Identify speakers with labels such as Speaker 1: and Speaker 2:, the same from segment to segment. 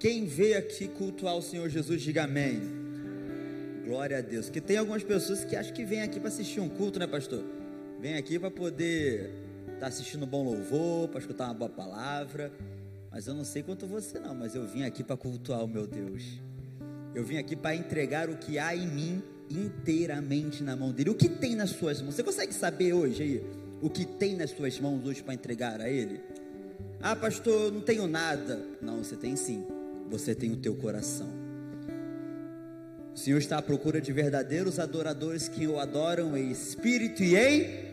Speaker 1: Quem veio aqui cultuar o Senhor Jesus, diga amém. Glória a Deus. Que tem algumas pessoas que acham que vêm aqui para assistir um culto, né, pastor? Vem aqui para poder estar tá assistindo um bom louvor, para escutar uma boa palavra. Mas eu não sei quanto você não, mas eu vim aqui para cultuar o meu Deus. Eu vim aqui para entregar o que há em mim inteiramente na mão dele. O que tem nas suas mãos? Você consegue saber hoje aí o que tem nas suas mãos hoje para entregar a ele? Ah, pastor, não tenho nada. Não, você tem sim. Você tem o teu coração. O Senhor está à procura de verdadeiros adoradores que o adoram em espírito e em.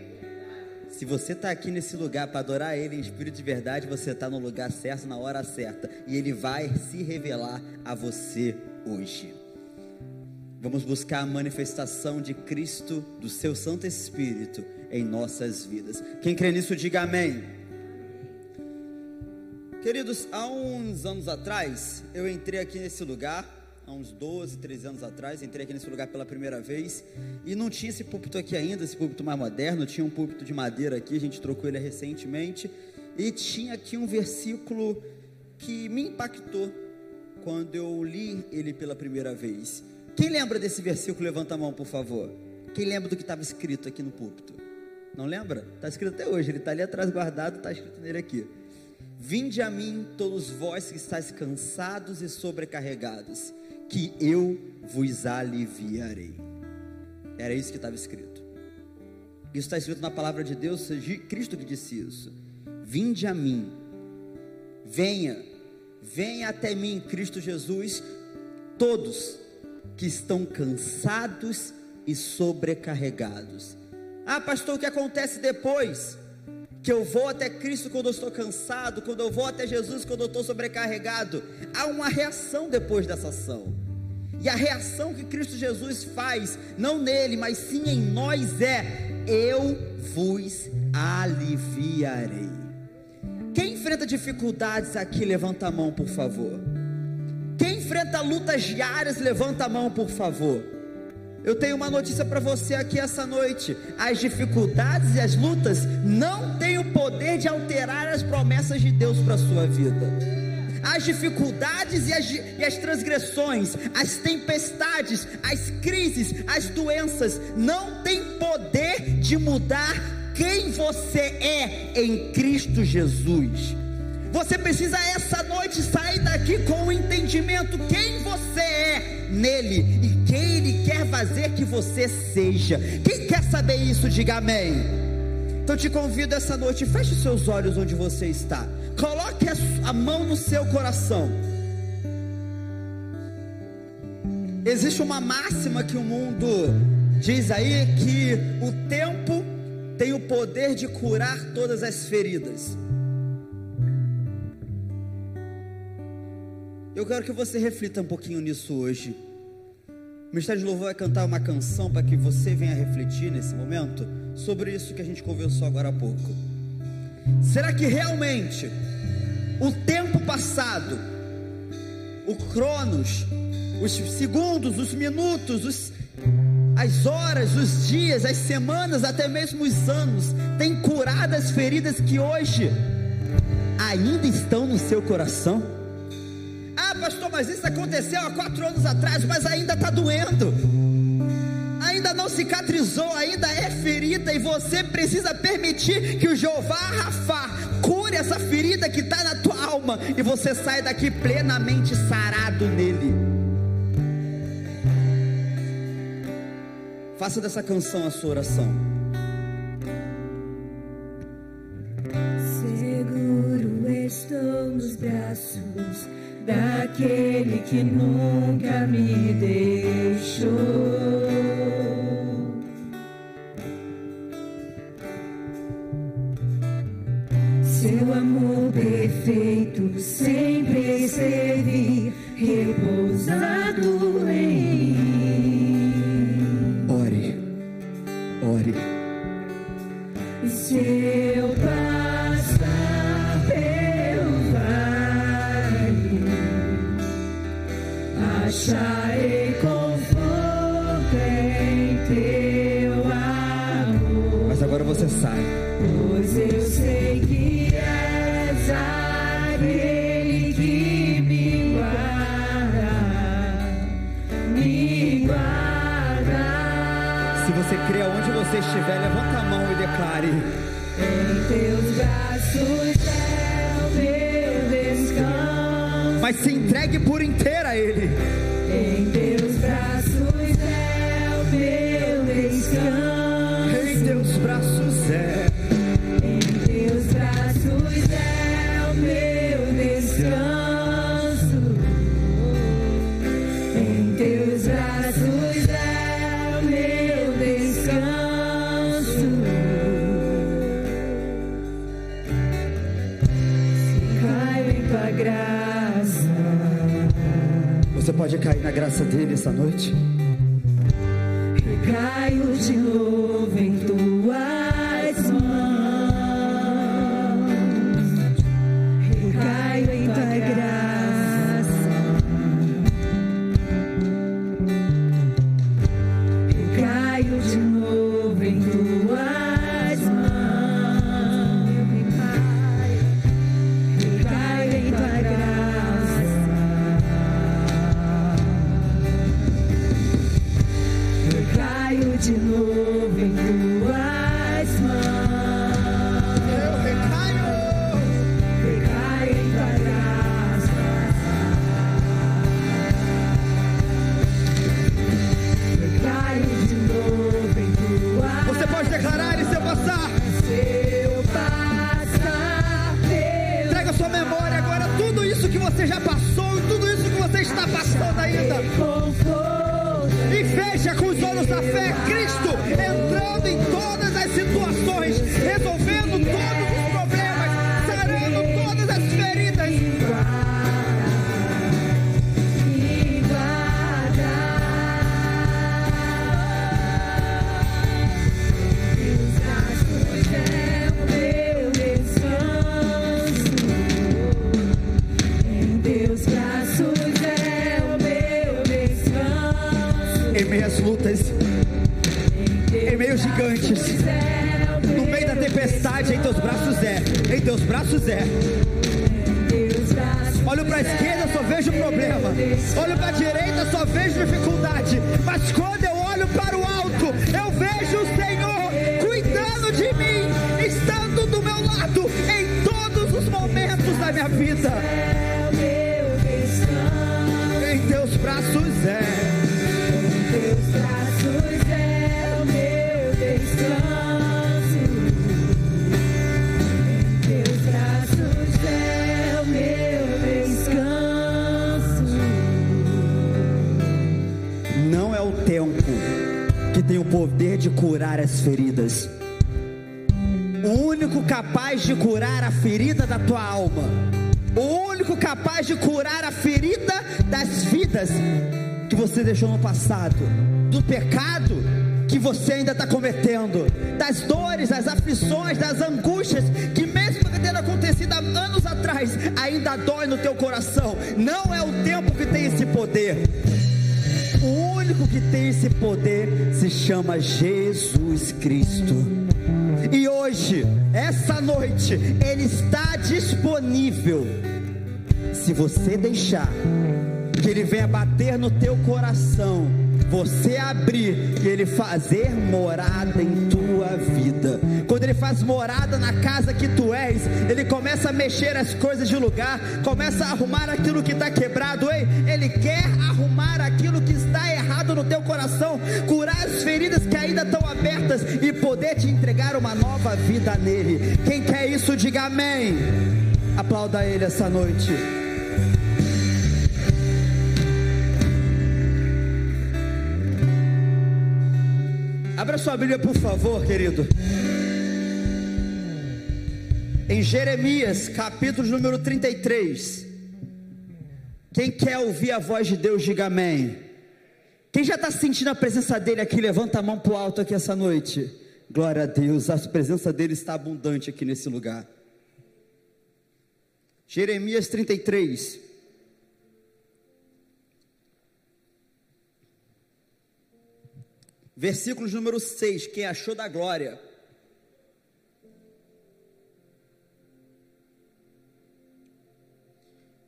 Speaker 1: Se você está aqui nesse lugar para adorar Ele em espírito de verdade, você está no lugar certo, na hora certa. E Ele vai se revelar a você hoje. Vamos buscar a manifestação de Cristo, do seu Santo Espírito, em nossas vidas. Quem crê nisso, diga amém. Queridos, há uns anos atrás, eu entrei aqui nesse lugar, há uns 12, 13 anos atrás, entrei aqui nesse lugar pela primeira vez, e não tinha esse púlpito aqui ainda, esse púlpito mais moderno, tinha um púlpito de madeira aqui, a gente trocou ele recentemente, e tinha aqui um versículo que me impactou quando eu li ele pela primeira vez. Quem lembra desse versículo? Levanta a mão, por favor. Quem lembra do que estava escrito aqui no púlpito? Não lembra? Está escrito até hoje, ele está ali atrás guardado, está escrito nele aqui. Vinde a mim, todos vós que estáis cansados e sobrecarregados, que eu vos aliviarei. Era isso que estava escrito. Isso está escrito na palavra de Deus, Cristo que disse isso. Vinde a mim, venha, venha até mim, Cristo Jesus, todos que estão cansados e sobrecarregados. Ah, pastor, o que acontece depois? Que eu vou até Cristo quando eu estou cansado, quando eu vou até Jesus quando eu estou sobrecarregado. Há uma reação depois dessa ação. E a reação que Cristo Jesus faz, não nele, mas sim em nós, é: Eu vos aliviarei. Quem enfrenta dificuldades aqui, levanta a mão, por favor. Quem enfrenta lutas diárias, levanta a mão, por favor. Eu tenho uma notícia para você aqui essa noite: as dificuldades e as lutas não têm o poder de alterar as promessas de Deus para sua vida. As dificuldades e as, e as transgressões, as tempestades, as crises, as doenças não têm poder de mudar quem você é em Cristo Jesus. Você precisa essa noite sair daqui com o entendimento quem você é nele e ele quer fazer que você seja. Quem quer saber isso, diga amém. Então te convido essa noite, feche seus olhos onde você está. Coloque a mão no seu coração. Existe uma máxima que o mundo diz aí que o tempo tem o poder de curar todas as feridas. Eu quero que você reflita um pouquinho nisso hoje. O Ministério de Louvor vai cantar uma canção para que você venha refletir nesse momento sobre isso que a gente conversou agora há pouco. Será que realmente o tempo passado, o cronos, os segundos, os minutos, os, as horas, os dias, as semanas, até mesmo os anos, têm curado as feridas que hoje ainda estão no seu coração? Pastor, mas isso aconteceu há quatro anos atrás, mas ainda está doendo, ainda não cicatrizou, ainda é ferida, e você precisa permitir que o Jeová Rafa cure essa ferida que está na tua alma, e você sai daqui plenamente sarado nele. Faça dessa canção a sua oração.
Speaker 2: Braços daquele que nunca me deixou.
Speaker 1: Pode cair na graça dele essa noite.
Speaker 2: Caio de novo
Speaker 1: deixou no passado, do pecado que você ainda está cometendo, das dores, das aflições, das angústias que mesmo tendo acontecido há anos atrás, ainda dói no teu coração. Não é o tempo que tem esse poder. O único que tem esse poder se chama Jesus Cristo. E hoje, essa noite, Ele está disponível. Se você deixar que Ele venha bater no teu coração, você abrir e Ele fazer morada em tua vida. Quando Ele faz morada na casa que tu és, Ele começa a mexer as coisas de lugar, começa a arrumar aquilo que está quebrado. Ei, Ele quer arrumar aquilo que está errado no teu coração, curar as feridas que ainda estão abertas e poder te entregar uma nova vida nele. Quem quer isso, diga amém. Aplauda Ele essa noite. Abra sua Bíblia, por favor, querido. Em Jeremias, capítulo número 33. Quem quer ouvir a voz de Deus, diga amém. Quem já está sentindo a presença dele aqui, levanta a mão para o alto aqui essa noite. Glória a Deus, a presença dele está abundante aqui nesse lugar. Jeremias 33. versículos número 6, quem achou da glória.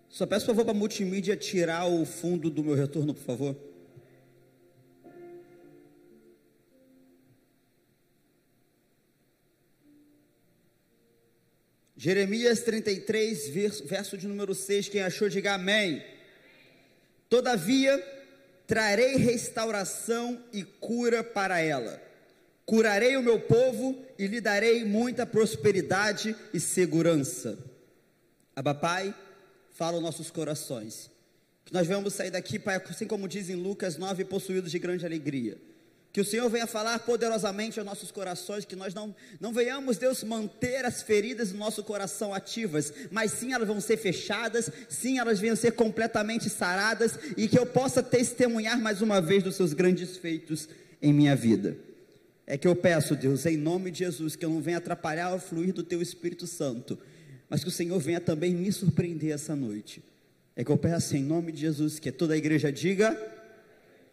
Speaker 1: Só peço por favor para a multimídia tirar o fundo do meu retorno, por favor. Jeremias 33, verso, verso de número 6, quem achou, diga amém. Todavia, trarei restauração e cura para ela. Curarei o meu povo e lhe darei muita prosperidade e segurança. Abba Pai, fala os nossos corações. Que nós venhamos sair daqui, Pai, assim como diz em Lucas 9, possuídos de grande alegria. Que o Senhor venha falar poderosamente aos nossos corações, que nós não, não venhamos, Deus, manter as feridas do nosso coração ativas, mas sim elas vão ser fechadas, sim elas venham ser completamente saradas, e que eu possa testemunhar mais uma vez dos seus grandes feitos em minha vida. É que eu peço, Deus, em nome de Jesus, que eu não venha atrapalhar o fluir do Teu Espírito Santo, mas que o Senhor venha também me surpreender essa noite. É que eu peço em nome de Jesus, que toda a igreja diga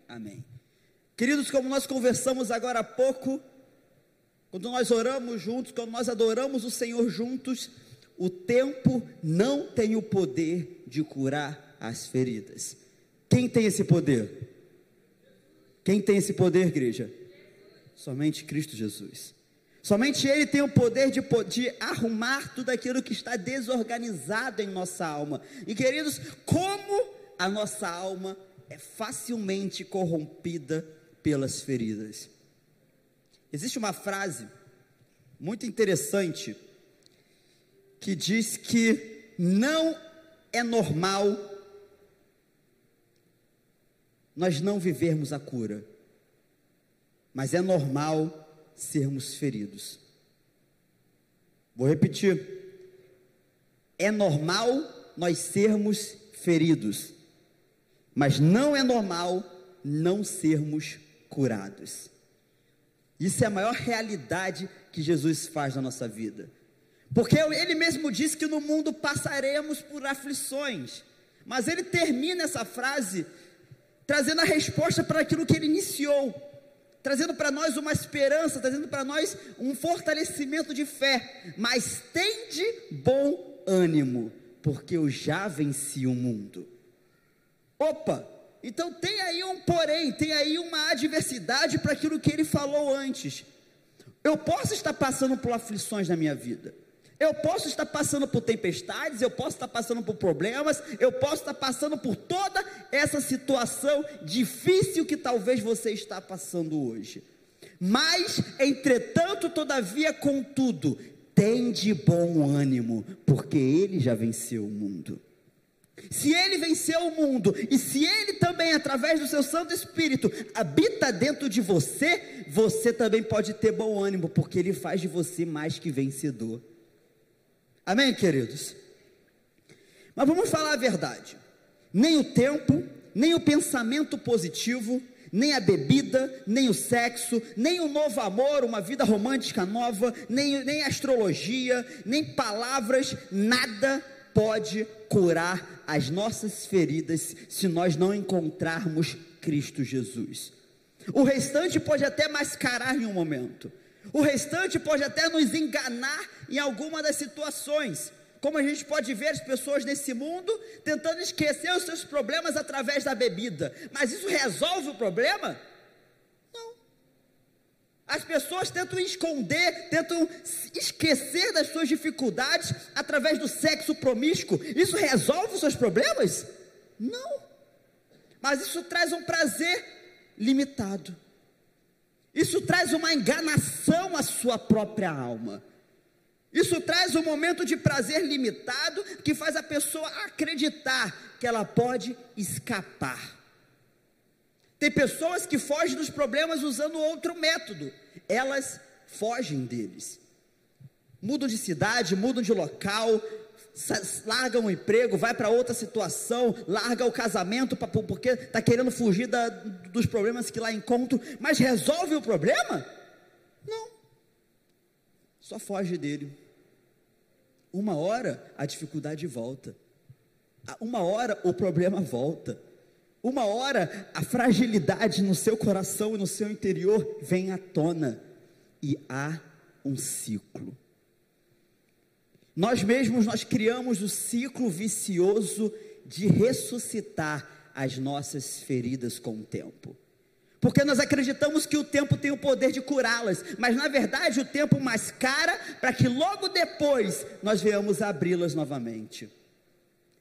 Speaker 1: Amém. Queridos, como nós conversamos agora há pouco, quando nós oramos juntos, quando nós adoramos o Senhor juntos, o tempo não tem o poder de curar as feridas. Quem tem esse poder? Quem tem esse poder, igreja? Somente Cristo Jesus. Somente Ele tem o poder de, de, arrumar tudo aquilo que está desorganizado em nossa alma. E queridos, como a nossa alma é facilmente corrompida pelas feridas. Existe uma frase muito interessante que diz que não é normal nós não vivermos a cura mas é normal sermos feridos. Vou repetir. É normal nós sermos feridos, mas não é normal não sermos curados. Isso é a maior realidade que Jesus faz na nossa vida. Porque ele mesmo disse que no mundo passaremos por aflições. Mas ele termina essa frase trazendo a resposta para aquilo que ele iniciou trazendo para nós uma esperança, trazendo para nós um fortalecimento de fé. Mas tende bom ânimo, porque eu já venci o mundo. Opa! Então tem aí um porém, tem aí uma adversidade para aquilo que ele falou antes. Eu posso estar passando por aflições na minha vida. Eu posso estar passando por tempestades, eu posso estar passando por problemas, eu posso estar passando por toda essa situação difícil que talvez você está passando hoje. Mas, entretanto, todavia, contudo, tem de bom ânimo, porque ele já venceu o mundo. Se ele venceu o mundo, e se ele também, através do seu Santo Espírito, habita dentro de você, você também pode ter bom ânimo, porque ele faz de você mais que vencedor. Amém, queridos? Mas vamos falar a verdade. Nem o tempo, nem o pensamento positivo, nem a bebida, nem o sexo, nem o novo amor, uma vida romântica nova, nem, nem astrologia, nem palavras, nada pode curar as nossas feridas se nós não encontrarmos Cristo Jesus. O restante pode até mascarar em um momento, o restante pode até nos enganar em alguma das situações. Como a gente pode ver as pessoas nesse mundo tentando esquecer os seus problemas através da bebida. Mas isso resolve o problema? As pessoas tentam esconder, tentam esquecer das suas dificuldades através do sexo promíscuo. Isso resolve os seus problemas? Não. Mas isso traz um prazer limitado. Isso traz uma enganação à sua própria alma. Isso traz um momento de prazer limitado que faz a pessoa acreditar que ela pode escapar. Tem pessoas que fogem dos problemas usando outro método, elas fogem deles. Mudam de cidade, mudam de local, larga um emprego, vai para outra situação, larga o casamento pra, porque está querendo fugir da, dos problemas que lá encontram, mas resolve o problema? Não, só foge dele. Uma hora a dificuldade volta, uma hora o problema volta, uma hora a fragilidade no seu coração e no seu interior vem à tona, e há um ciclo nós mesmos nós criamos o ciclo vicioso de ressuscitar as nossas feridas com o tempo. Porque nós acreditamos que o tempo tem o poder de curá-las, mas na verdade o tempo mascara para que logo depois nós venhamos abri-las novamente.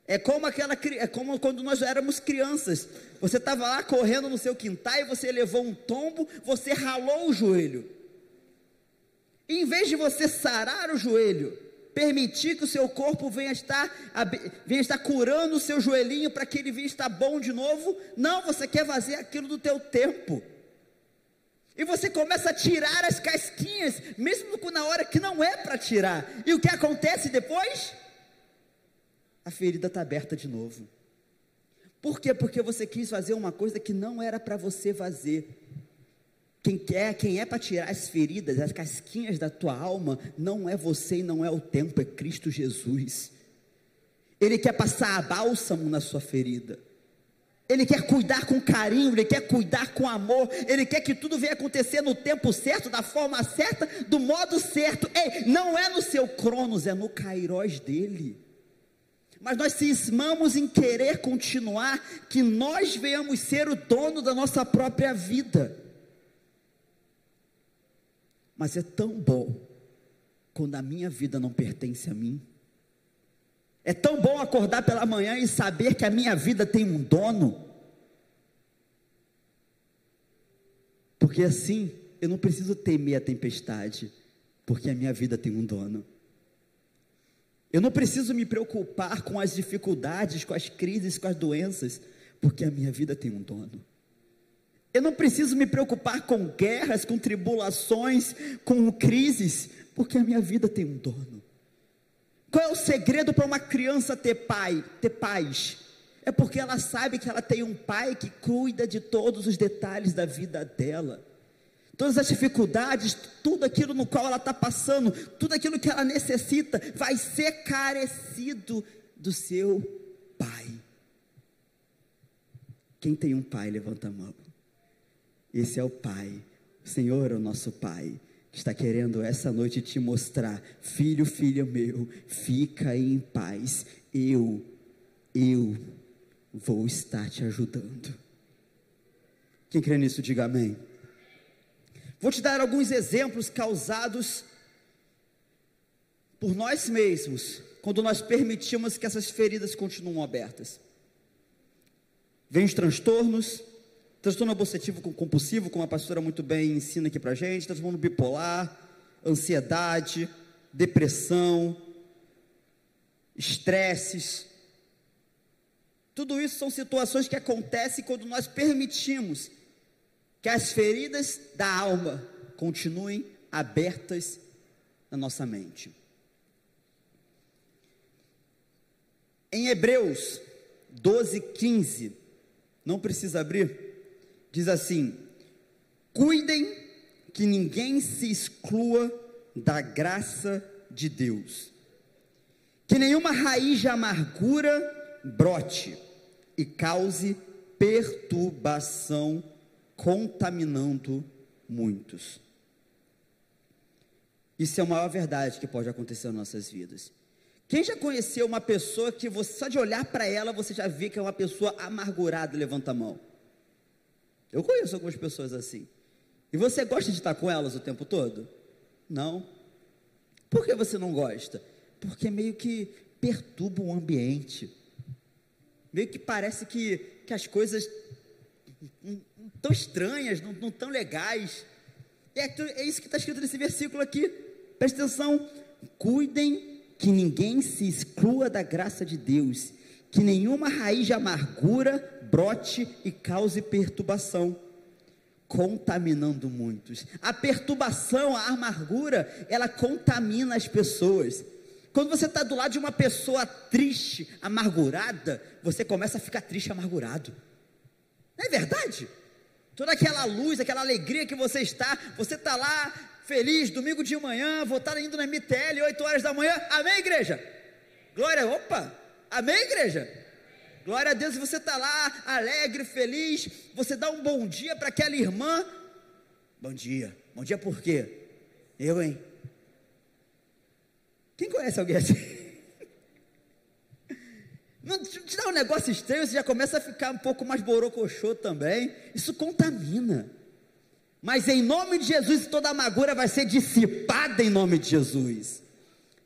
Speaker 1: É como aquela é como quando nós éramos crianças. Você estava lá correndo no seu quintal e você levou um tombo, você ralou o joelho. E em vez de você sarar o joelho, permitir que o seu corpo venha estar, venha estar curando o seu joelhinho para que ele venha estar bom de novo. Não, você quer fazer aquilo do teu tempo. E você começa a tirar as casquinhas, mesmo na hora que não é para tirar. E o que acontece depois? A ferida está aberta de novo. Por quê? Porque você quis fazer uma coisa que não era para você fazer. Quem quer, quem é para tirar as feridas, as casquinhas da tua alma, não é você e não é o tempo, é Cristo Jesus. Ele quer passar a bálsamo na sua ferida. Ele quer cuidar com carinho, ele quer cuidar com amor, ele quer que tudo venha acontecer no tempo certo, da forma certa, do modo certo. Ei, não é no seu cronos, é no kairós dele. Mas nós cismamos em querer continuar que nós venhamos ser o dono da nossa própria vida. Mas é tão bom quando a minha vida não pertence a mim. É tão bom acordar pela manhã e saber que a minha vida tem um dono. Porque assim eu não preciso temer a tempestade, porque a minha vida tem um dono. Eu não preciso me preocupar com as dificuldades, com as crises, com as doenças, porque a minha vida tem um dono. Eu não preciso me preocupar com guerras, com tribulações, com crises, porque a minha vida tem um dono. Qual é o segredo para uma criança ter pai, ter paz? É porque ela sabe que ela tem um pai que cuida de todos os detalhes da vida dela. Todas as dificuldades, tudo aquilo no qual ela está passando, tudo aquilo que ela necessita, vai ser carecido do seu pai. Quem tem um pai, levanta a mão. Esse é o Pai. O Senhor é o nosso Pai. Está querendo essa noite te mostrar, filho, filho meu, fica em paz. Eu, eu vou estar te ajudando. Quem crê nisso, diga amém. Vou te dar alguns exemplos causados por nós mesmos, quando nós permitimos que essas feridas continuem abertas. Vem os transtornos, transtorno obsessivo compulsivo, como a pastora muito bem ensina aqui para gente, transtorno bipolar, ansiedade, depressão, estresses. Tudo isso são situações que acontecem quando nós permitimos que as feridas da alma continuem abertas na nossa mente. Em Hebreus 12, 15, não precisa abrir, diz assim: cuidem que ninguém se exclua da graça de Deus, que nenhuma raiz de amargura brote e cause perturbação, contaminando muitos. Isso é a maior verdade que pode acontecer nas nossas vidas. Quem já conheceu uma pessoa que você, só de olhar para ela você já vê que é uma pessoa amargurada? Levanta a mão. Eu conheço algumas pessoas assim. E você gosta de estar com elas o tempo todo? Não. Por que você não gosta? Porque meio que perturba o ambiente. Meio que parece que, que as coisas tão estranhas, não, não tão legais. É, é isso que está escrito nesse versículo aqui. Preste atenção. Cuidem que ninguém se exclua da graça de Deus, que nenhuma raiz de amargura brote e cause perturbação, contaminando muitos. A perturbação, a amargura, ela contamina as pessoas. Quando você está do lado de uma pessoa triste, amargurada, você começa a ficar triste, amargurado. Não é verdade? Toda aquela luz, aquela alegria que você está, você está lá feliz, domingo de manhã, vou estar indo na MTL, 8 horas da manhã. Amém, igreja? Glória, opa! Amém, igreja? Glória a Deus, você está lá alegre, feliz, você dá um bom dia para aquela irmã. Bom dia. Bom dia por quê? Eu, hein? Quem conhece alguém assim? Não te dá um negócio estranho, você já começa a ficar um pouco mais borocochô também. Isso contamina. Mas em nome de Jesus, toda amargura vai ser dissipada em nome de Jesus.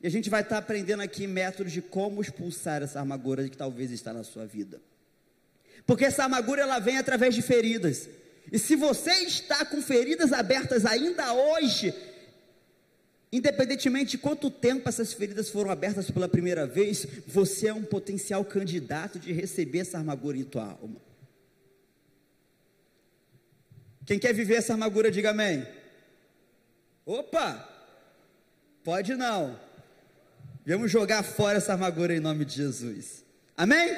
Speaker 1: E a gente vai estar aprendendo aqui métodos de como expulsar essa amargura que talvez está na sua vida. Porque essa amargura ela vem através de feridas. E se você está com feridas abertas ainda hoje, independentemente de quanto tempo essas feridas foram abertas pela primeira vez, você é um potencial candidato de receber essa amargura em tua alma. Quem quer viver essa amargura, diga amém. Opa! Pode não. Vamos jogar fora essa amargura em nome de Jesus. Amém?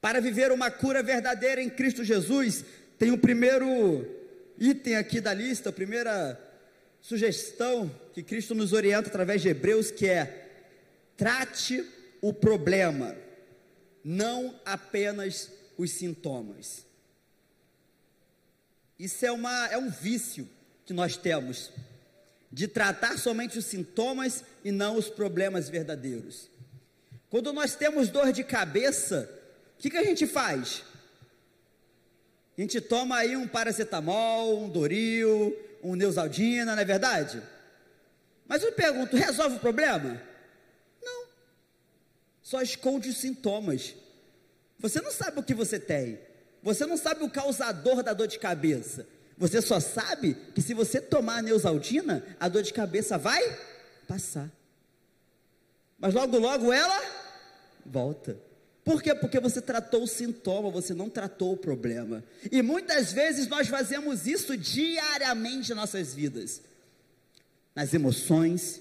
Speaker 1: Para viver uma cura verdadeira em Cristo Jesus, tem o primeiro item aqui da lista, a primeira sugestão que Cristo nos orienta através de Hebreus, que é: trate o problema, não apenas os sintomas. Isso é, uma, é um vício que nós temos, de tratar somente os sintomas e não os problemas verdadeiros. Quando nós temos dor de cabeça, o que, que a gente faz? A gente toma aí um paracetamol, um Doril, um Neusaldina, não é verdade? Mas eu pergunto, resolve o problema? Não. Só esconde os sintomas. Você não sabe o que você tem. Você não sabe o causador da dor de cabeça. Você só sabe que se você tomar a Neusaldina, a dor de cabeça vai passar. Mas logo, logo ela volta. Por quê? Porque você tratou o sintoma, você não tratou o problema. E muitas vezes nós fazemos isso diariamente em nossas vidas. Nas emoções,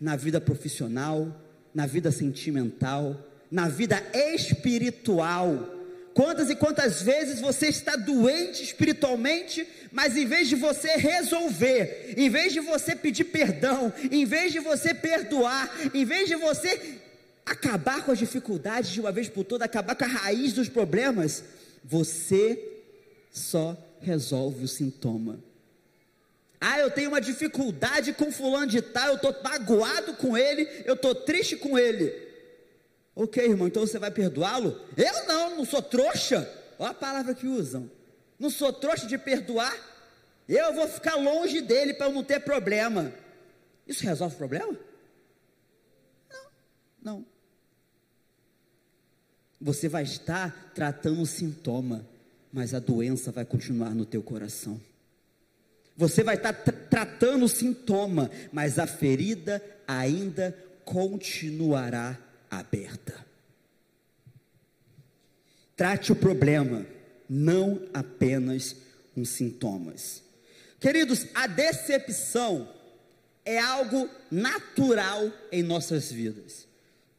Speaker 1: na vida profissional, na vida sentimental, na vida espiritual. Quantas e quantas vezes você está doente espiritualmente, mas em vez de você resolver, em vez de você pedir perdão, em vez de você perdoar, em vez de você acabar com as dificuldades de uma vez por todas, acabar com a raiz dos problemas, você só resolve o sintoma. Ah, eu tenho uma dificuldade com fulano de tal, eu estou magoado com ele, eu estou triste com ele. Ok, irmão, então você vai perdoá-lo? Eu não, não sou trouxa. Olha a palavra que usam. Não sou trouxa de perdoar. Eu vou ficar longe dele para eu não ter problema. Isso resolve o problema? Não, não. Você vai estar tratando o sintoma, mas a doença vai continuar no teu coração. Você vai estar tra tratando o sintoma, mas a ferida ainda continuará aberta. Trate o problema, não apenas os sintomas. Queridos, a decepção é algo natural em nossas vidas.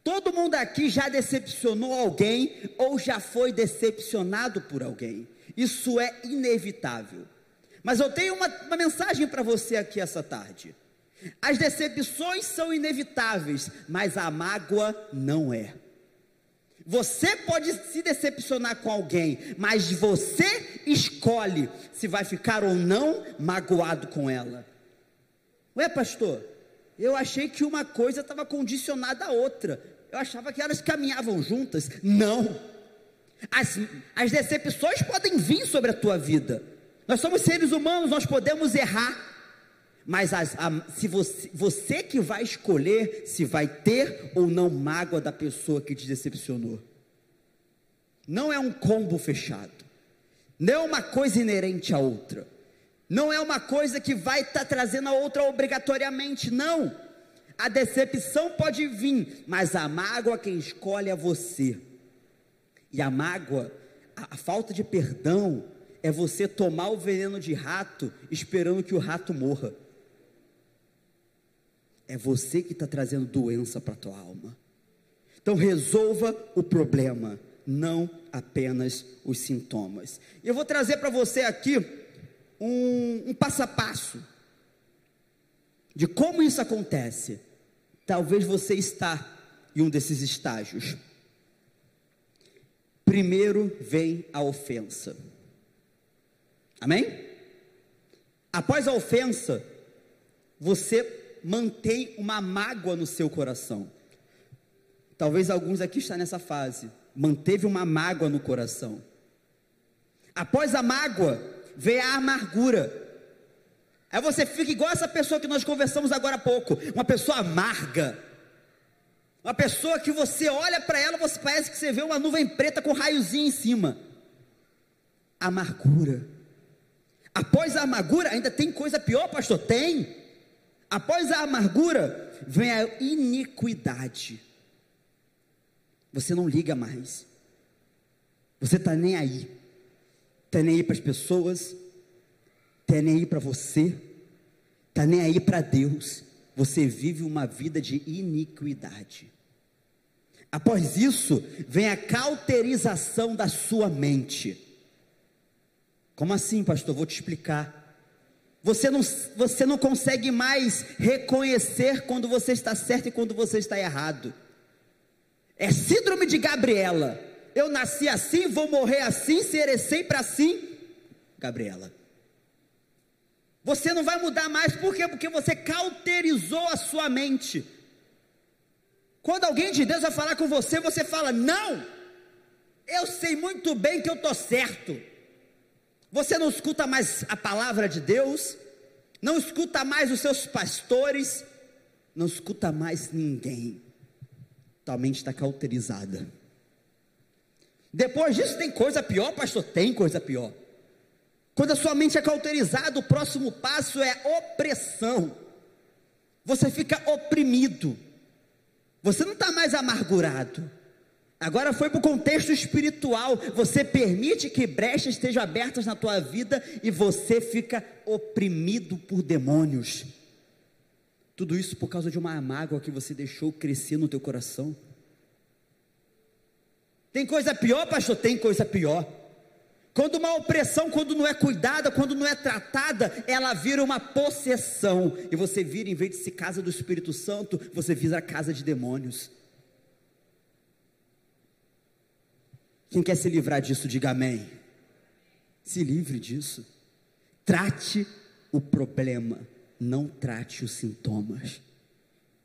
Speaker 1: Todo mundo aqui já decepcionou alguém ou já foi decepcionado por alguém. Isso é inevitável. Mas eu tenho uma, uma mensagem para você aqui essa tarde. As decepções são inevitáveis, mas a mágoa não é. Você pode se decepcionar com alguém, mas você escolhe se vai ficar ou não magoado com ela. Ué, pastor, eu achei que uma coisa estava condicionada à outra. Eu achava que elas caminhavam juntas. Não. As, as decepções podem vir sobre a tua vida. Nós somos seres humanos, nós podemos errar. Mas as, a, se você, você que vai escolher se vai ter ou não mágoa da pessoa que te decepcionou. Não é um combo fechado. Não é uma coisa inerente à outra. Não é uma coisa que vai estar tá trazendo a outra obrigatoriamente. Não. A decepção pode vir, mas a mágoa quem escolhe é você. E a mágoa, a, a falta de perdão, é você tomar o veneno de rato esperando que o rato morra. É você que está trazendo doença para a tua alma. Então resolva o problema, não apenas os sintomas. Eu vou trazer para você aqui um, um passo a passo de como isso acontece. Talvez você está em um desses estágios. Primeiro vem a ofensa. Amém? Após a ofensa, você mantém uma mágoa no seu coração. Talvez alguns aqui estão nessa fase. Manteve uma mágoa no coração. Após a mágoa, vem a amargura. Aí você fica igual essa pessoa que nós conversamos agora há pouco, uma pessoa amarga. Uma pessoa que você olha para ela, você parece que você vê uma nuvem preta com raiozinho em cima. Amargura. Após a amargura, ainda tem coisa pior, pastor? Tem. Após a amargura, vem a iniquidade. Você não liga mais. Você está nem aí. Está nem aí para as pessoas. Está nem aí para você. Está nem aí para Deus. Você vive uma vida de iniquidade. Após isso, vem a cauterização da sua mente. Como assim, pastor? Vou te explicar. Você não, você não consegue mais reconhecer quando você está certo e quando você está errado. É síndrome de Gabriela. Eu nasci assim, vou morrer assim, serei sempre assim. Gabriela. Você não vai mudar mais, por quê? Porque você cauterizou a sua mente. Quando alguém de Deus vai falar com você, você fala: Não, eu sei muito bem que eu estou certo. Você não escuta mais a palavra de Deus, não escuta mais os seus pastores, não escuta mais ninguém. Tua mente está cauterizada. Depois disso, tem coisa pior, pastor? Tem coisa pior. Quando a sua mente é cauterizada, o próximo passo é opressão. Você fica oprimido. Você não está mais amargurado. Agora foi para o contexto espiritual. Você permite que brechas estejam abertas na tua vida e você fica oprimido por demônios. Tudo isso por causa de uma mágoa que você deixou crescer no teu coração. Tem coisa pior, pastor? Tem coisa pior. Quando uma opressão, quando não é cuidada, quando não é tratada, ela vira uma possessão. E você vira, em vez de ser casa do Espírito Santo, você vira a casa de demônios. Quem quer se livrar disso, diga amém. Se livre disso. Trate o problema, não trate os sintomas.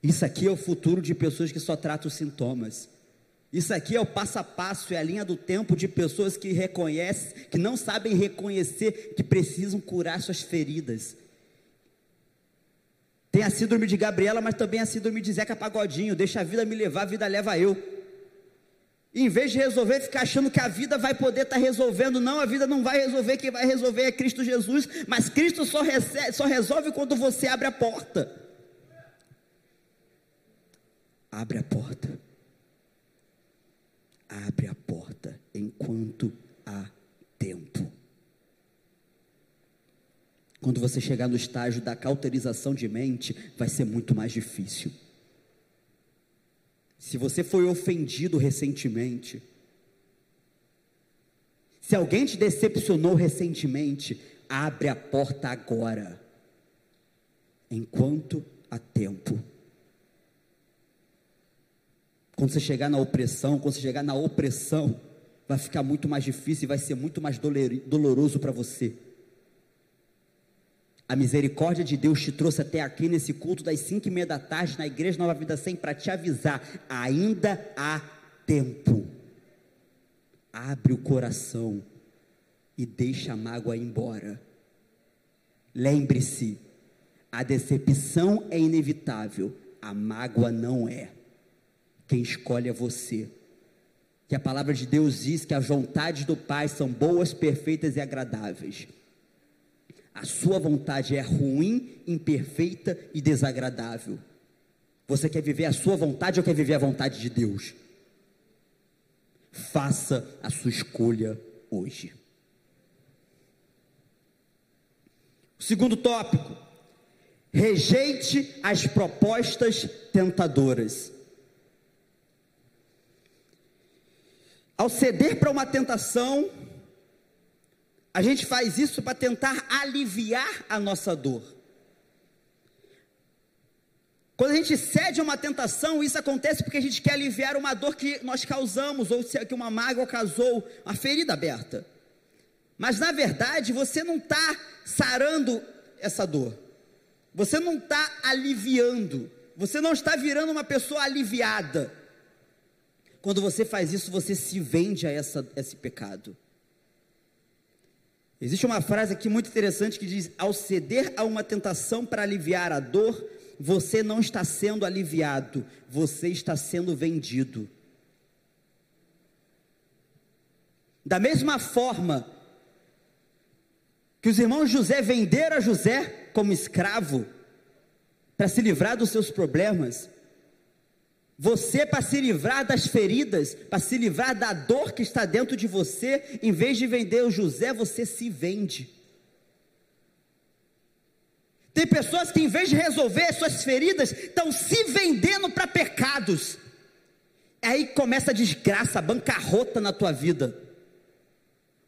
Speaker 1: Isso aqui é o futuro de pessoas que só tratam os sintomas. Isso aqui é o passo a passo, é a linha do tempo de pessoas que reconhecem, que não sabem reconhecer que precisam curar suas feridas. Tem a síndrome de Gabriela, mas também a síndrome de Zeca Pagodinho. Deixa a vida me levar, a vida leva eu em vez de resolver, ficar achando que a vida vai poder estar tá resolvendo, não, a vida não vai resolver, quem vai resolver é Cristo Jesus, mas Cristo só, recebe, só resolve quando você abre a porta. Abre a porta. Abre a porta enquanto há tempo. Quando você chegar no estágio da cauterização de mente, vai ser muito mais difícil. Se você foi ofendido recentemente, se alguém te decepcionou recentemente, abre a porta agora, enquanto há tempo. Quando você chegar na opressão, quando você chegar na opressão, vai ficar muito mais difícil e vai ser muito mais doloroso para você. A misericórdia de Deus te trouxe até aqui nesse culto das cinco e meia da tarde na Igreja Nova Vida 100 para te avisar: ainda há tempo. Abre o coração e deixa a mágoa embora. Lembre-se, a decepção é inevitável, a mágoa não é. Quem escolhe é você. Que a palavra de Deus diz que as vontades do Pai são boas, perfeitas e agradáveis. A sua vontade é ruim, imperfeita e desagradável. Você quer viver a sua vontade ou quer viver a vontade de Deus? Faça a sua escolha hoje. O segundo tópico: rejeite as propostas tentadoras. Ao ceder para uma tentação, a gente faz isso para tentar aliviar a nossa dor. Quando a gente cede a uma tentação, isso acontece porque a gente quer aliviar uma dor que nós causamos, ou que uma mágoa causou, uma ferida aberta. Mas na verdade, você não está sarando essa dor, você não está aliviando, você não está virando uma pessoa aliviada, Quando você faz isso, você se vende a essa, esse pecado. Existe uma frase aqui muito interessante que diz: ao ceder a uma tentação para aliviar a dor, você não está sendo aliviado, você está sendo vendido. Da mesma forma que os irmãos José venderam a José como escravo para se livrar dos seus problemas, você, para se livrar das feridas, para se livrar da dor que está dentro de você, em vez de vender o José, você se vende. Tem pessoas que, em vez de resolver suas feridas, estão se vendendo para pecados. Aí começa a desgraça, a bancarrota na tua vida.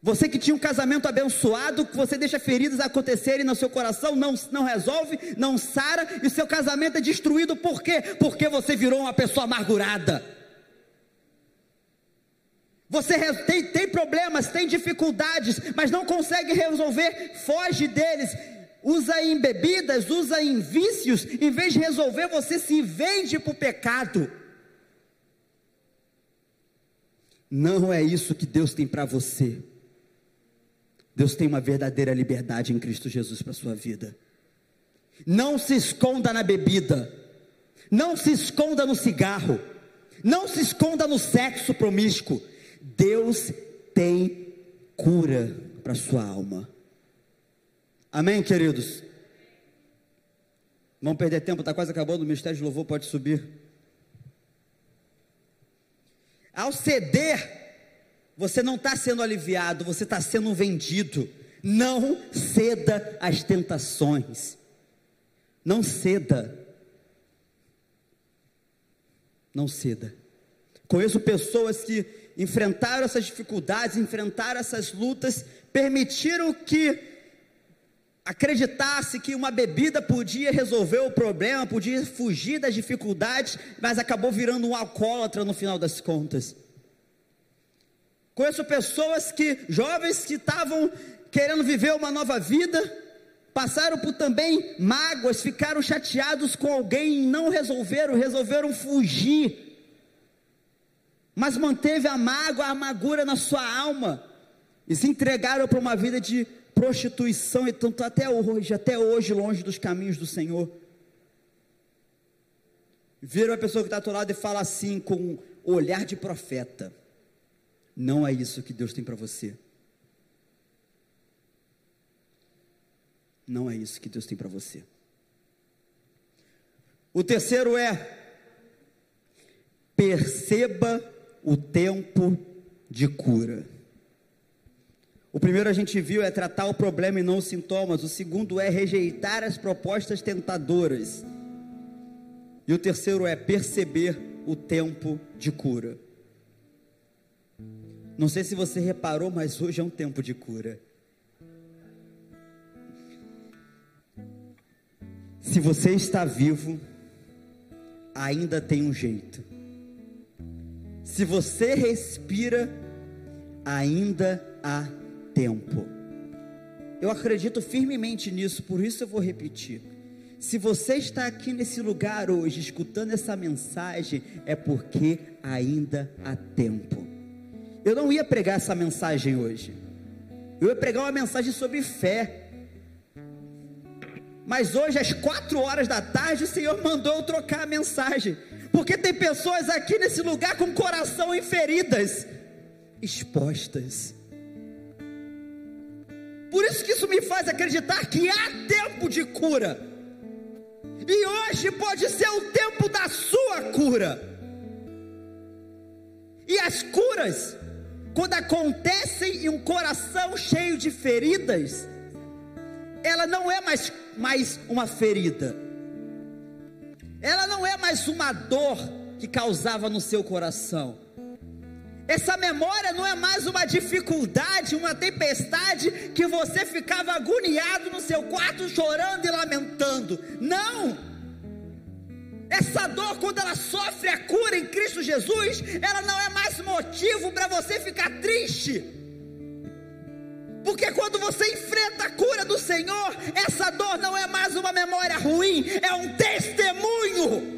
Speaker 1: Você que tinha um casamento abençoado, você deixa feridas acontecerem no seu coração, não, não resolve, não sara, e seu casamento é destruído, por quê? Porque você virou uma pessoa amargurada. Você tem, tem problemas, tem dificuldades, mas não consegue resolver, foge deles, usa em bebidas, usa em vícios, em vez de resolver, você se vende para o pecado. Não é isso que Deus tem para você. Deus tem uma verdadeira liberdade em Cristo Jesus para a sua vida. Não se esconda na bebida, não se esconda no cigarro, não se esconda no sexo promíscuo. Deus tem cura para a sua alma. Amém, queridos? Vamos perder tempo, está quase acabando, o ministério de louvor pode subir. Ao ceder você não está sendo aliviado, você está sendo vendido. Não ceda às tentações. Não ceda. Não ceda. Conheço pessoas que enfrentaram essas dificuldades, enfrentaram essas lutas, permitiram que acreditasse que uma bebida podia resolver o problema, podia fugir das dificuldades, mas acabou virando um alcoólatra no final das contas. Conheço pessoas que, jovens que estavam querendo viver uma nova vida, passaram por também mágoas, ficaram chateados com alguém e não resolveram, resolveram fugir. Mas manteve a mágoa, a amargura na sua alma e se entregaram para uma vida de prostituição e tanto até hoje, até hoje longe dos caminhos do Senhor. Viram a pessoa que está ao lado e fala assim com um olhar de profeta. Não é isso que Deus tem para você. Não é isso que Deus tem para você. O terceiro é: perceba o tempo de cura. O primeiro a gente viu é tratar o problema e não os sintomas. O segundo é rejeitar as propostas tentadoras. E o terceiro é perceber o tempo de cura. Não sei se você reparou, mas hoje é um tempo de cura. Se você está vivo, ainda tem um jeito. Se você respira, ainda há tempo. Eu acredito firmemente nisso, por isso eu vou repetir. Se você está aqui nesse lugar hoje, escutando essa mensagem, é porque ainda há tempo. Eu não ia pregar essa mensagem hoje. Eu ia pregar uma mensagem sobre fé. Mas hoje, às quatro horas da tarde, o Senhor mandou eu trocar a mensagem. Porque tem pessoas aqui nesse lugar com coração em feridas, expostas. Por isso que isso me faz acreditar que há tempo de cura. E hoje pode ser o tempo da sua cura. E as curas quando acontecem em um coração cheio de feridas, ela não é mais, mais uma ferida, ela não é mais uma dor que causava no seu coração. Essa memória não é mais uma dificuldade, uma tempestade que você ficava agoniado no seu quarto chorando e lamentando. Não! Essa dor, quando ela sofre a cura em Cristo Jesus, ela não é mais motivo para você ficar triste. Porque quando você enfrenta a cura do Senhor, essa dor não é mais uma memória ruim, é um testemunho.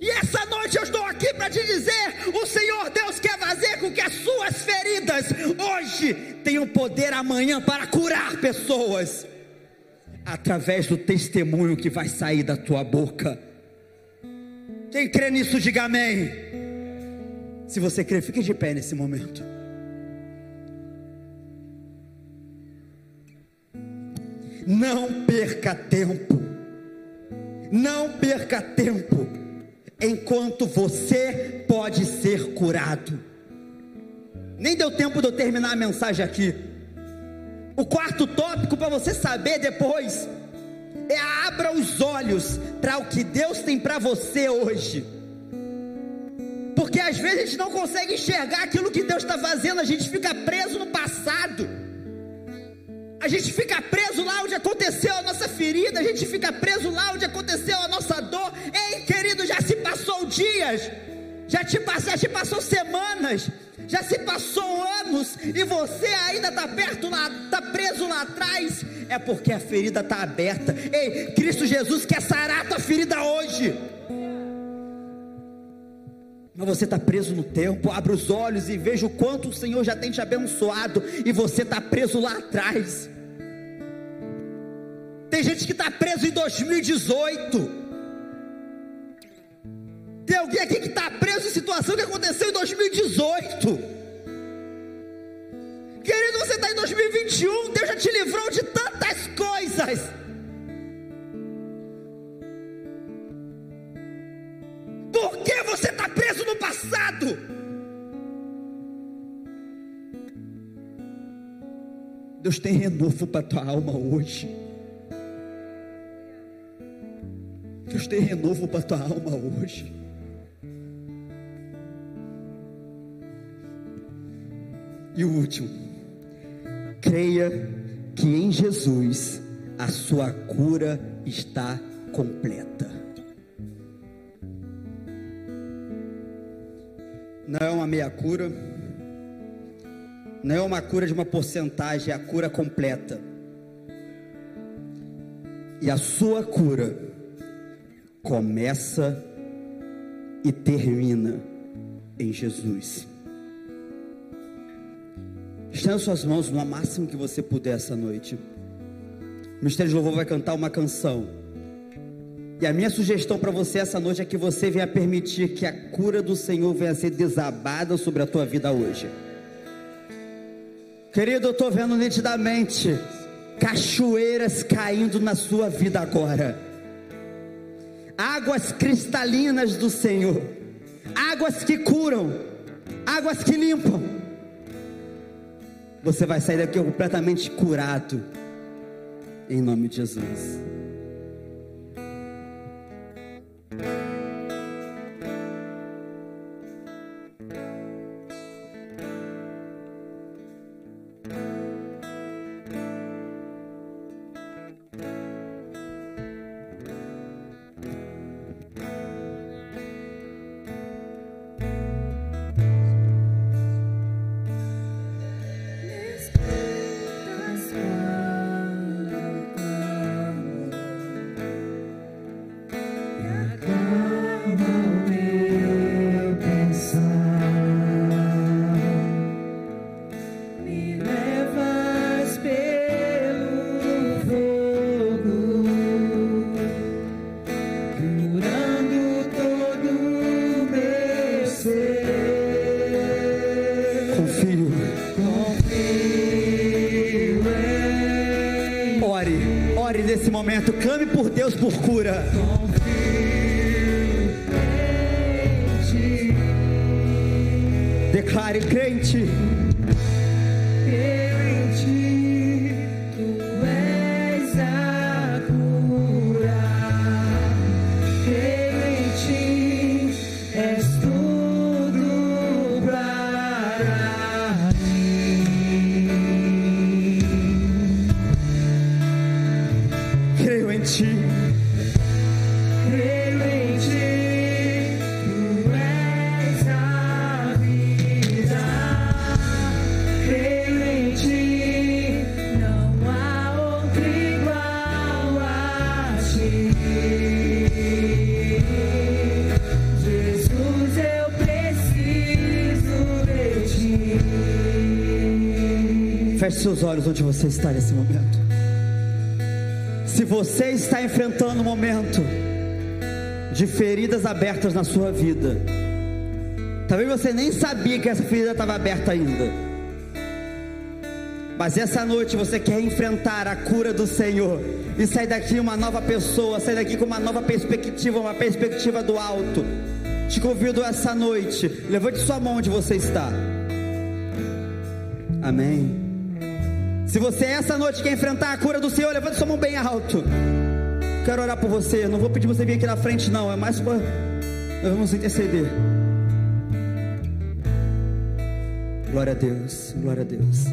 Speaker 1: E essa noite eu estou aqui para te dizer: o Senhor Deus quer fazer com que as suas feridas hoje tenham poder amanhã para curar pessoas, através do testemunho que vai sair da tua boca. Quem crê nisso, diga amém. Se você crê, fique de pé nesse momento. Não perca tempo. Não perca tempo. Enquanto você pode ser curado. Nem deu tempo de eu terminar a mensagem aqui. O quarto tópico para você saber depois é abra os olhos para o que Deus tem para você hoje. Porque às vezes a gente não consegue enxergar aquilo que Deus está fazendo, a gente fica preso no passado. A gente fica preso lá onde aconteceu a nossa ferida, a gente fica preso lá onde aconteceu a nossa dor. Ei, querido, já se passou dias, já te, já te passou semanas, já se passou anos e você ainda está perto lá, está preso lá atrás. É porque a ferida está aberta. Ei, Cristo Jesus quer sarar a tua ferida hoje. Mas você está preso no tempo, abre os olhos e veja o quanto o Senhor já tem te abençoado e você está preso lá atrás. Tem gente que está preso em 2018. Tem alguém aqui que está preso em situação que aconteceu em 2018. Querido, você está em 2021, Deus já te livrou de tantas coisas. Por que você está preso no passado? Deus tem renovo para tua alma hoje. Deus tem renovo para tua alma hoje. E o último, creia que em Jesus a sua cura está completa. Não é uma meia cura, não é uma cura de uma porcentagem, é a cura completa. E a sua cura começa e termina em Jesus. Estenda suas mãos no máximo que você puder essa noite. O Ministério de Louvor vai cantar uma canção. E a minha sugestão para você essa noite é que você venha permitir que a cura do Senhor venha ser desabada sobre a tua vida hoje. Querido, eu estou vendo nitidamente cachoeiras caindo na sua vida agora. Águas cristalinas do Senhor. Águas que curam. Águas que limpam. Você vai sair daqui completamente curado. Em nome de Jesus. declare crente. Feche seus olhos onde você está nesse momento. Se você está enfrentando um momento de feridas abertas na sua vida, talvez você nem sabia que essa ferida estava aberta ainda. Mas essa noite você quer enfrentar a cura do Senhor e sair daqui uma nova pessoa, sair daqui com uma nova perspectiva, uma perspectiva do alto. Te convido essa noite, levante sua mão onde você está. Amém. Se você essa noite quer enfrentar a cura do Senhor, levante sua mão bem alto. Quero orar por você. Não vou pedir você vir aqui na frente, não. É mais para. Nós vamos interceder. Glória a Deus, glória a Deus.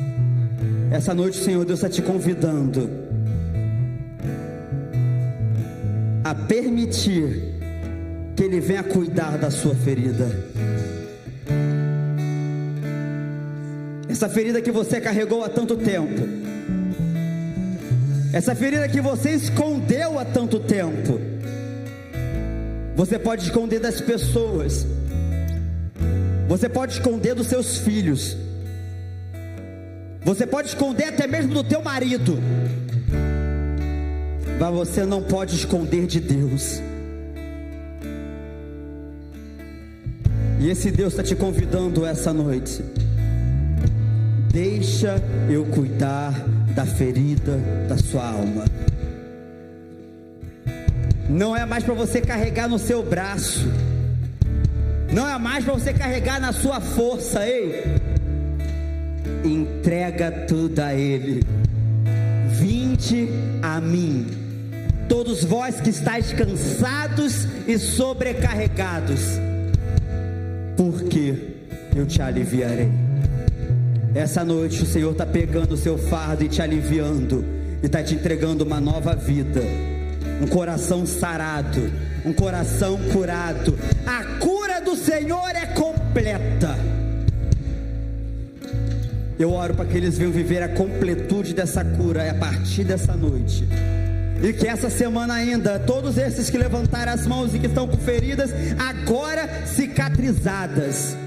Speaker 1: Essa noite, Senhor Deus está te convidando a permitir que Ele venha cuidar da sua ferida. Essa ferida que você carregou há tanto tempo. Essa ferida que você escondeu há tanto tempo. Você pode esconder das pessoas. Você pode esconder dos seus filhos. Você pode esconder até mesmo do teu marido. Mas você não pode esconder de Deus. E esse Deus está te convidando essa noite. Deixa eu cuidar da ferida da sua alma. Não é mais para você carregar no seu braço. Não é mais para você carregar na sua força, ei entrega tudo a Ele. Vinde a mim, todos vós que estáis cansados e sobrecarregados, porque eu te aliviarei. Essa noite o Senhor está pegando o seu fardo e te aliviando, e está te entregando uma nova vida, um coração sarado, um coração curado. A cura do Senhor é completa eu oro para que eles venham viver a completude dessa cura a partir dessa noite. E que essa semana ainda, todos esses que levantaram as mãos e que estão com feridas, agora cicatrizadas,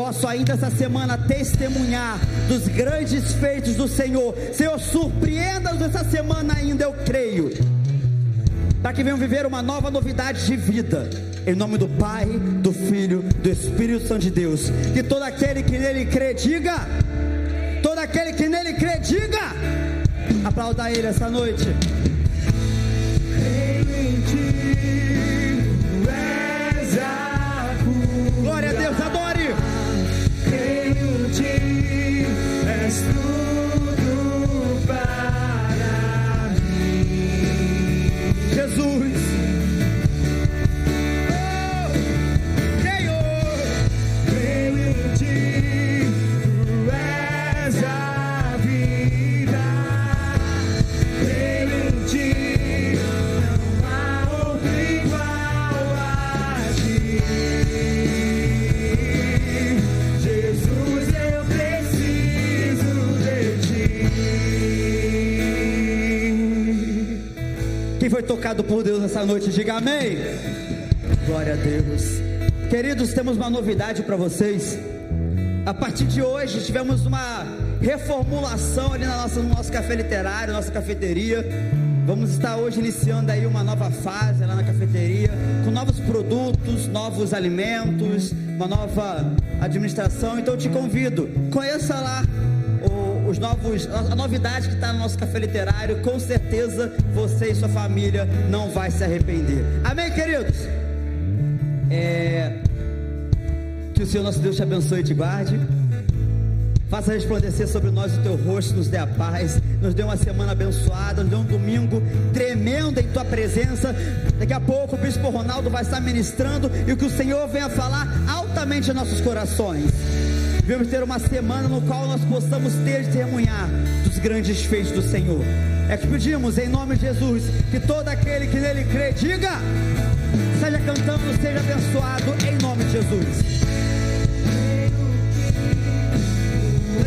Speaker 1: posso ainda essa semana testemunhar dos grandes feitos do Senhor. Senhor, surpreenda-nos essa semana ainda, eu creio. Para que venham viver uma nova novidade de vida. Em nome do Pai, do Filho, do Espírito Santo de Deus. Que todo aquele que nele crê, diga. Todo aquele que nele crê, diga. Aplauda ele essa noite. Glória a foi tocado por Deus essa noite, diga amém. Glória a Deus. Queridos, temos uma novidade para vocês. A partir de hoje tivemos uma reformulação ali na nossa, no nosso café literário, nossa cafeteria. Vamos estar hoje iniciando aí uma nova fase lá na cafeteria, com novos produtos, novos alimentos, uma nova administração. Então te convido, conheça lá novos, a novidade que está no nosso café literário, com certeza você e sua família não vai se arrepender. Amém, queridos? É, que o Senhor nosso Deus te abençoe e te guarde. Faça resplandecer sobre nós o teu rosto, nos dê a paz, nos dê uma semana abençoada, nos dê um domingo tremendo em tua presença. Daqui a pouco o Bispo Ronaldo vai estar ministrando e que o Senhor venha falar altamente em nossos corações. Devemos ter uma semana no qual nós possamos testemunhar dos grandes feitos do Senhor. É que pedimos em nome de Jesus que todo aquele que nele crê, diga, seja cantando, seja abençoado em nome de Jesus.